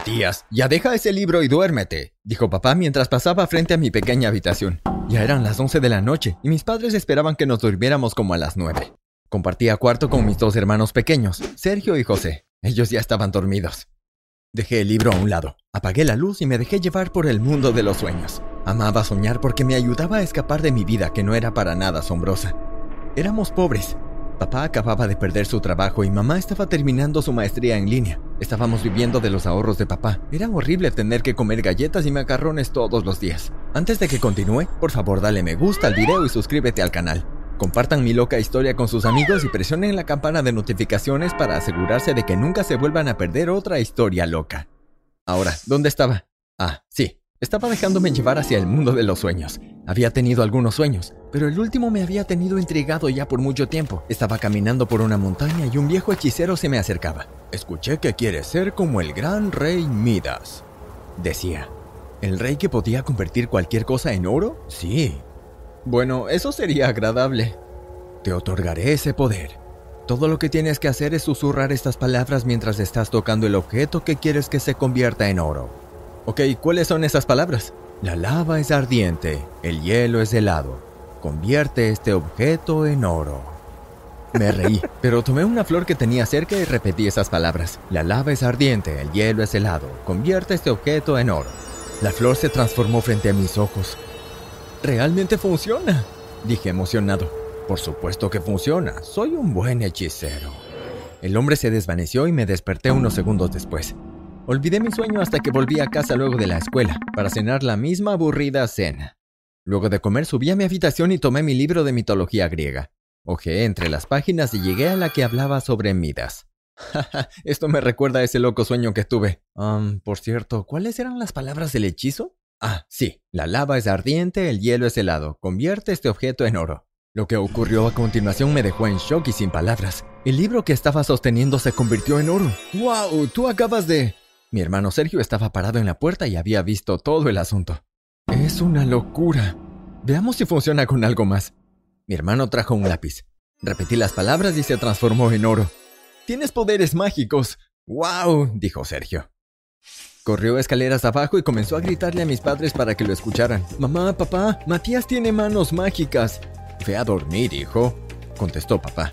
Matías, ya deja ese libro y duérmete, dijo papá mientras pasaba frente a mi pequeña habitación. Ya eran las 11 de la noche y mis padres esperaban que nos durmiéramos como a las 9. Compartía cuarto con mis dos hermanos pequeños, Sergio y José. Ellos ya estaban dormidos. Dejé el libro a un lado, apagué la luz y me dejé llevar por el mundo de los sueños. Amaba soñar porque me ayudaba a escapar de mi vida que no era para nada asombrosa. Éramos pobres, Papá acababa de perder su trabajo y mamá estaba terminando su maestría en línea. Estábamos viviendo de los ahorros de papá. Era horrible tener que comer galletas y macarrones todos los días. Antes de que continúe, por favor dale me gusta al video y suscríbete al canal. Compartan mi loca historia con sus amigos y presionen la campana de notificaciones para asegurarse de que nunca se vuelvan a perder otra historia loca. Ahora, ¿dónde estaba? Ah, sí, estaba dejándome llevar hacia el mundo de los sueños. Había tenido algunos sueños, pero el último me había tenido intrigado ya por mucho tiempo. Estaba caminando por una montaña y un viejo hechicero se me acercaba. Escuché que quiere ser como el gran rey Midas. Decía, ¿el rey que podía convertir cualquier cosa en oro? Sí. Bueno, eso sería agradable. Te otorgaré ese poder. Todo lo que tienes que hacer es susurrar estas palabras mientras estás tocando el objeto que quieres que se convierta en oro. Ok, ¿cuáles son esas palabras? La lava es ardiente, el hielo es helado. Convierte este objeto en oro. Me reí, pero tomé una flor que tenía cerca y repetí esas palabras. La lava es ardiente, el hielo es helado. Convierte este objeto en oro. La flor se transformó frente a mis ojos. Realmente funciona, dije emocionado. Por supuesto que funciona, soy un buen hechicero. El hombre se desvaneció y me desperté unos segundos después. Olvidé mi sueño hasta que volví a casa luego de la escuela, para cenar la misma aburrida cena. Luego de comer subí a mi habitación y tomé mi libro de mitología griega. Ojé entre las páginas y llegué a la que hablaba sobre Midas. Esto me recuerda a ese loco sueño que tuve. Um, por cierto, ¿cuáles eran las palabras del hechizo? Ah, sí, la lava es ardiente, el hielo es helado. Convierte este objeto en oro. Lo que ocurrió a continuación me dejó en shock y sin palabras. El libro que estaba sosteniendo se convirtió en oro. ¡Wow! Tú acabas de... Mi hermano Sergio estaba parado en la puerta y había visto todo el asunto. Es una locura. Veamos si funciona con algo más. Mi hermano trajo un lápiz. Repetí las palabras y se transformó en oro. Tienes poderes mágicos. ¡Wow! dijo Sergio. Corrió escaleras abajo y comenzó a gritarle a mis padres para que lo escucharan. Mamá, papá, Matías tiene manos mágicas. Ve a dormir, hijo, contestó papá.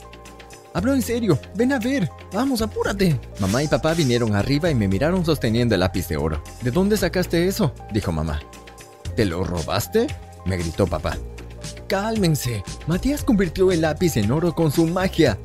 Hablo en serio, ven a ver. Vamos, apúrate. Mamá y papá vinieron arriba y me miraron sosteniendo el lápiz de oro. ¿De dónde sacaste eso? dijo mamá. ¿Te lo robaste? me gritó papá. Cálmense. Matías convirtió el lápiz en oro con su magia.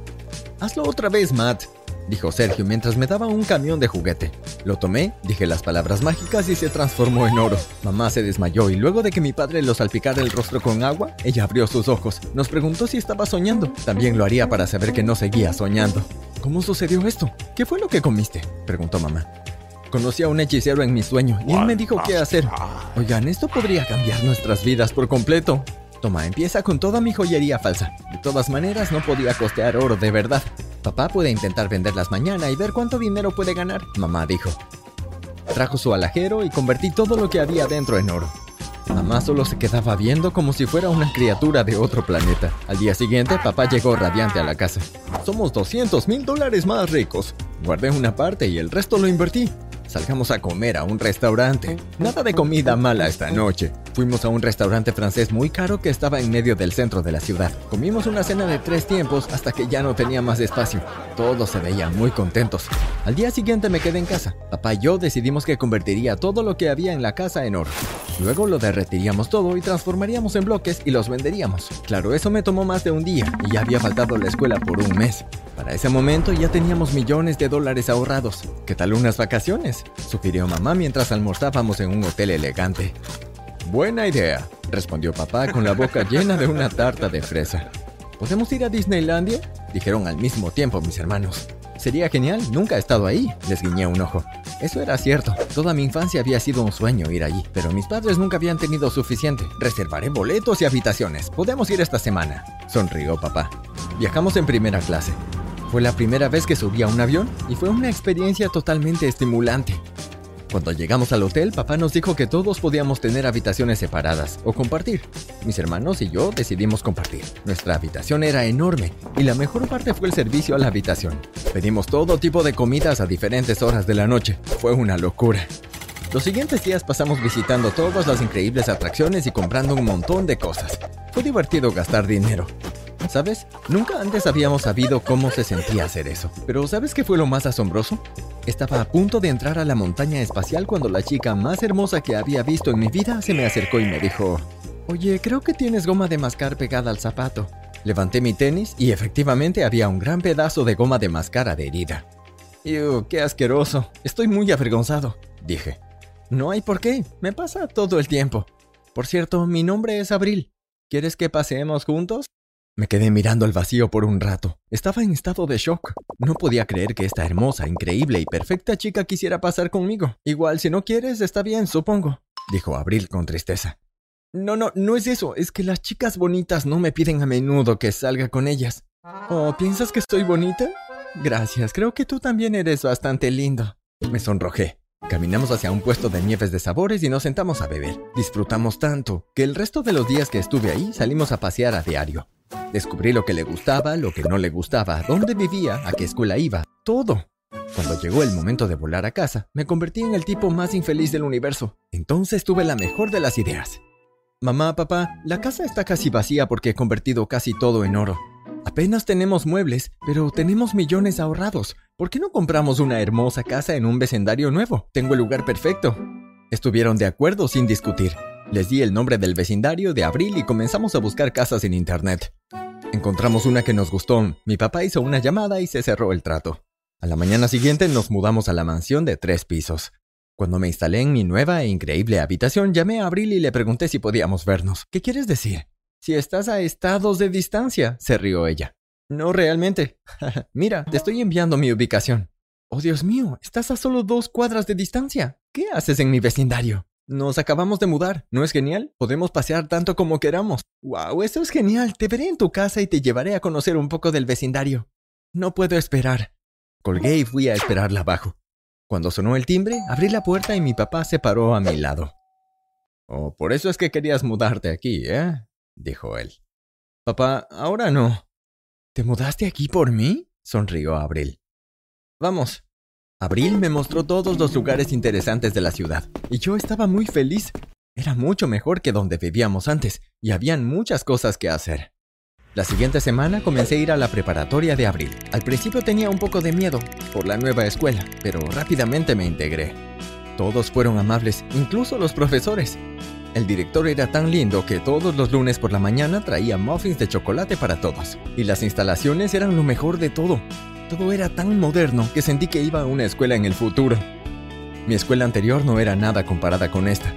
Hazlo otra vez, Matt, dijo Sergio mientras me daba un camión de juguete. Lo tomé, dije las palabras mágicas y se transformó en oro. Mamá se desmayó y luego de que mi padre lo salpicara el rostro con agua, ella abrió sus ojos. Nos preguntó si estaba soñando. También lo haría para saber que no seguía soñando. ¿Cómo sucedió esto? ¿Qué fue lo que comiste? preguntó mamá. Conocí a un hechicero en mi sueño y él me dijo qué hacer. Oigan, esto podría cambiar nuestras vidas por completo. Toma, empieza con toda mi joyería falsa. De todas maneras, no podía costear oro de verdad. Papá puede intentar venderlas mañana y ver cuánto dinero puede ganar, mamá dijo. Trajo su alajero y convertí todo lo que había dentro en oro. Mamá solo se quedaba viendo como si fuera una criatura de otro planeta. Al día siguiente, papá llegó radiante a la casa. Somos 200 mil dólares más ricos. Guardé una parte y el resto lo invertí. Salgamos a comer a un restaurante. Nada de comida mala esta noche. Fuimos a un restaurante francés muy caro que estaba en medio del centro de la ciudad. Comimos una cena de tres tiempos hasta que ya no tenía más espacio. Todos se veían muy contentos. Al día siguiente me quedé en casa. Papá y yo decidimos que convertiría todo lo que había en la casa en oro. Luego lo derretiríamos todo y transformaríamos en bloques y los venderíamos. Claro, eso me tomó más de un día y ya había faltado la escuela por un mes. Para ese momento ya teníamos millones de dólares ahorrados. ¿Qué tal unas vacaciones? Sugirió mamá mientras almorzábamos en un hotel elegante. Buena idea, respondió papá con la boca llena de una tarta de fresa. ¿Podemos ir a Disneylandia? Dijeron al mismo tiempo mis hermanos. Sería genial, nunca he estado ahí, les guiñé un ojo. Eso era cierto, toda mi infancia había sido un sueño ir allí, pero mis padres nunca habían tenido suficiente. Reservaré boletos y habitaciones, podemos ir esta semana, sonrió papá. Viajamos en primera clase. Fue la primera vez que subí a un avión y fue una experiencia totalmente estimulante. Cuando llegamos al hotel, papá nos dijo que todos podíamos tener habitaciones separadas o compartir. Mis hermanos y yo decidimos compartir. Nuestra habitación era enorme y la mejor parte fue el servicio a la habitación. Pedimos todo tipo de comidas a diferentes horas de la noche. Fue una locura. Los siguientes días pasamos visitando todas las increíbles atracciones y comprando un montón de cosas. Fue divertido gastar dinero. ¿Sabes? Nunca antes habíamos sabido cómo se sentía hacer eso. Pero ¿sabes qué fue lo más asombroso? Estaba a punto de entrar a la montaña espacial cuando la chica más hermosa que había visto en mi vida se me acercó y me dijo, Oye, creo que tienes goma de mascar pegada al zapato. Levanté mi tenis y efectivamente había un gran pedazo de goma de mascar adherida. ¡Ew, qué asqueroso! Estoy muy avergonzado, dije. No hay por qué, me pasa todo el tiempo. Por cierto, mi nombre es Abril. ¿Quieres que paseemos juntos? Me quedé mirando al vacío por un rato. Estaba en estado de shock. No podía creer que esta hermosa, increíble y perfecta chica quisiera pasar conmigo. Igual, si no quieres, está bien, supongo, dijo Abril con tristeza. No, no, no es eso, es que las chicas bonitas no me piden a menudo que salga con ellas. ¿Oh, piensas que estoy bonita? Gracias, creo que tú también eres bastante lindo. Me sonrojé. Caminamos hacia un puesto de nieves de sabores y nos sentamos a beber. Disfrutamos tanto que el resto de los días que estuve ahí salimos a pasear a diario. Descubrí lo que le gustaba, lo que no le gustaba, dónde vivía, a qué escuela iba, todo. Cuando llegó el momento de volar a casa, me convertí en el tipo más infeliz del universo. Entonces tuve la mejor de las ideas. Mamá, papá, la casa está casi vacía porque he convertido casi todo en oro. Apenas tenemos muebles, pero tenemos millones ahorrados. ¿Por qué no compramos una hermosa casa en un vecindario nuevo? Tengo el lugar perfecto. Estuvieron de acuerdo sin discutir. Les di el nombre del vecindario de abril y comenzamos a buscar casas en internet. Encontramos una que nos gustó, mi papá hizo una llamada y se cerró el trato. A la mañana siguiente nos mudamos a la mansión de tres pisos. Cuando me instalé en mi nueva e increíble habitación, llamé a Abril y le pregunté si podíamos vernos. ¿Qué quieres decir? Si estás a estados de distancia, se rió ella. No realmente. Mira, te estoy enviando mi ubicación. Oh, Dios mío, estás a solo dos cuadras de distancia. ¿Qué haces en mi vecindario? Nos acabamos de mudar, ¿no es genial? Podemos pasear tanto como queramos. ¡Wow! Eso es genial. Te veré en tu casa y te llevaré a conocer un poco del vecindario. No puedo esperar. Colgué y fui a esperarla abajo. Cuando sonó el timbre, abrí la puerta y mi papá se paró a mi lado. Oh, por eso es que querías mudarte aquí, ¿eh? dijo él. Papá, ahora no. ¿Te mudaste aquí por mí? sonrió Abril. Vamos, Abril me mostró todos los lugares interesantes de la ciudad, y yo estaba muy feliz. Era mucho mejor que donde vivíamos antes, y habían muchas cosas que hacer. La siguiente semana comencé a ir a la preparatoria de Abril. Al principio tenía un poco de miedo por la nueva escuela, pero rápidamente me integré. Todos fueron amables, incluso los profesores. El director era tan lindo que todos los lunes por la mañana traía muffins de chocolate para todos, y las instalaciones eran lo mejor de todo. Todo era tan moderno que sentí que iba a una escuela en el futuro. Mi escuela anterior no era nada comparada con esta.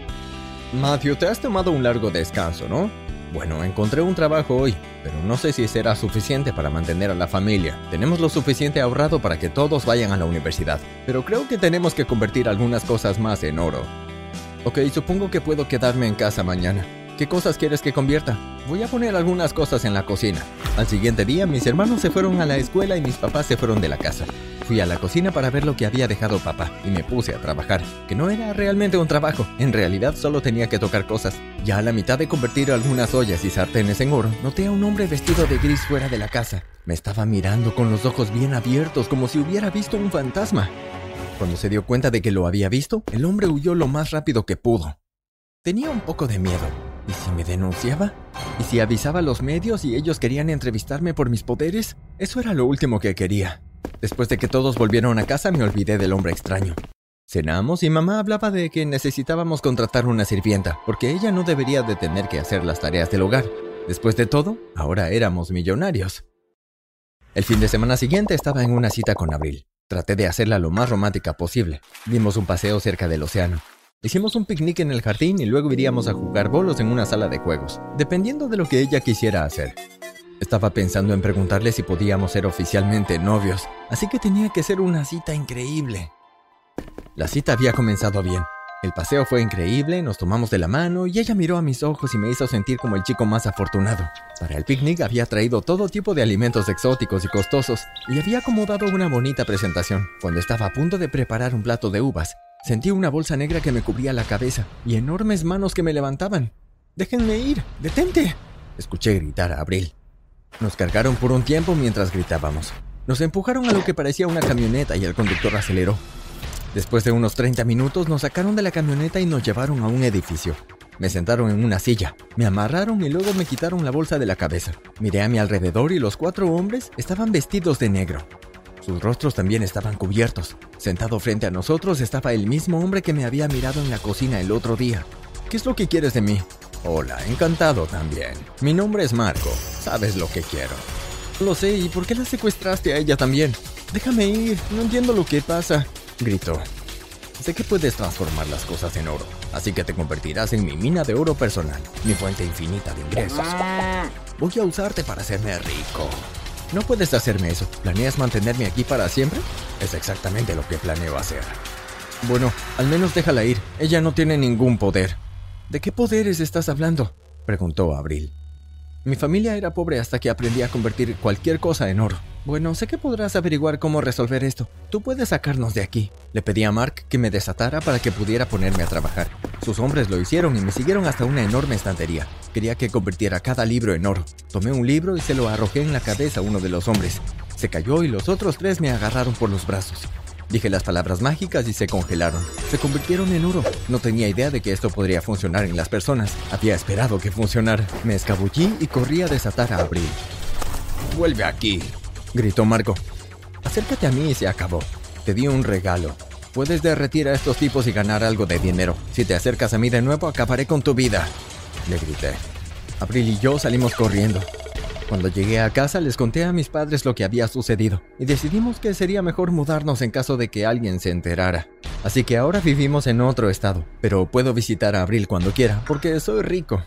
Matthew, te has tomado un largo descanso, ¿no? Bueno, encontré un trabajo hoy, pero no sé si será suficiente para mantener a la familia. Tenemos lo suficiente ahorrado para que todos vayan a la universidad, pero creo que tenemos que convertir algunas cosas más en oro. Ok, supongo que puedo quedarme en casa mañana. ¿Qué cosas quieres que convierta? Voy a poner algunas cosas en la cocina. Al siguiente día, mis hermanos se fueron a la escuela y mis papás se fueron de la casa. Fui a la cocina para ver lo que había dejado papá y me puse a trabajar, que no era realmente un trabajo, en realidad solo tenía que tocar cosas. Ya a la mitad de convertir algunas ollas y sartenes en oro, noté a un hombre vestido de gris fuera de la casa. Me estaba mirando con los ojos bien abiertos como si hubiera visto un fantasma. Cuando se dio cuenta de que lo había visto, el hombre huyó lo más rápido que pudo. Tenía un poco de miedo, ¿Y si me denunciaba? ¿Y si avisaba a los medios y ellos querían entrevistarme por mis poderes? Eso era lo último que quería. Después de que todos volvieron a casa me olvidé del hombre extraño. Cenamos y mamá hablaba de que necesitábamos contratar una sirvienta, porque ella no debería de tener que hacer las tareas del hogar. Después de todo, ahora éramos millonarios. El fin de semana siguiente estaba en una cita con Abril. Traté de hacerla lo más romántica posible. Dimos un paseo cerca del océano. Hicimos un picnic en el jardín y luego iríamos a jugar bolos en una sala de juegos, dependiendo de lo que ella quisiera hacer. Estaba pensando en preguntarle si podíamos ser oficialmente novios, así que tenía que ser una cita increíble. La cita había comenzado bien. El paseo fue increíble, nos tomamos de la mano y ella miró a mis ojos y me hizo sentir como el chico más afortunado. Para el picnic había traído todo tipo de alimentos exóticos y costosos y había acomodado una bonita presentación. Cuando estaba a punto de preparar un plato de uvas, Sentí una bolsa negra que me cubría la cabeza y enormes manos que me levantaban. ¡Déjenme ir! ¡Detente! Escuché gritar a Abril. Nos cargaron por un tiempo mientras gritábamos. Nos empujaron a lo que parecía una camioneta y el conductor aceleró. Después de unos 30 minutos nos sacaron de la camioneta y nos llevaron a un edificio. Me sentaron en una silla, me amarraron y luego me quitaron la bolsa de la cabeza. Miré a mi alrededor y los cuatro hombres estaban vestidos de negro. Sus rostros también estaban cubiertos. Sentado frente a nosotros estaba el mismo hombre que me había mirado en la cocina el otro día. ¿Qué es lo que quieres de mí? Hola, encantado también. Mi nombre es Marco. Sabes lo que quiero. Lo sé, ¿y por qué la secuestraste a ella también? Déjame ir, no entiendo lo que pasa, gritó. Sé que puedes transformar las cosas en oro, así que te convertirás en mi mina de oro personal, mi fuente infinita de ingresos. Voy a usarte para hacerme rico. No puedes hacerme eso. ¿Planeas mantenerme aquí para siempre? Es exactamente lo que planeo hacer. Bueno, al menos déjala ir. Ella no tiene ningún poder. ¿De qué poderes estás hablando? preguntó Abril. Mi familia era pobre hasta que aprendí a convertir cualquier cosa en oro. Bueno, sé que podrás averiguar cómo resolver esto. Tú puedes sacarnos de aquí. Le pedí a Mark que me desatara para que pudiera ponerme a trabajar. Sus hombres lo hicieron y me siguieron hasta una enorme estantería. Quería que convirtiera cada libro en oro. Tomé un libro y se lo arrojé en la cabeza a uno de los hombres. Se cayó y los otros tres me agarraron por los brazos. Dije las palabras mágicas y se congelaron. Se convirtieron en oro. No tenía idea de que esto podría funcionar en las personas. Había esperado que funcionara. Me escabullí y corrí a desatar a Abril. Vuelve aquí, gritó Marco. Acércate a mí y se acabó. Te di un regalo. Puedes derretir a estos tipos y ganar algo de dinero. Si te acercas a mí de nuevo, acabaré con tu vida. Le grité. Abril y yo salimos corriendo. Cuando llegué a casa les conté a mis padres lo que había sucedido y decidimos que sería mejor mudarnos en caso de que alguien se enterara. Así que ahora vivimos en otro estado, pero puedo visitar a Abril cuando quiera porque soy rico.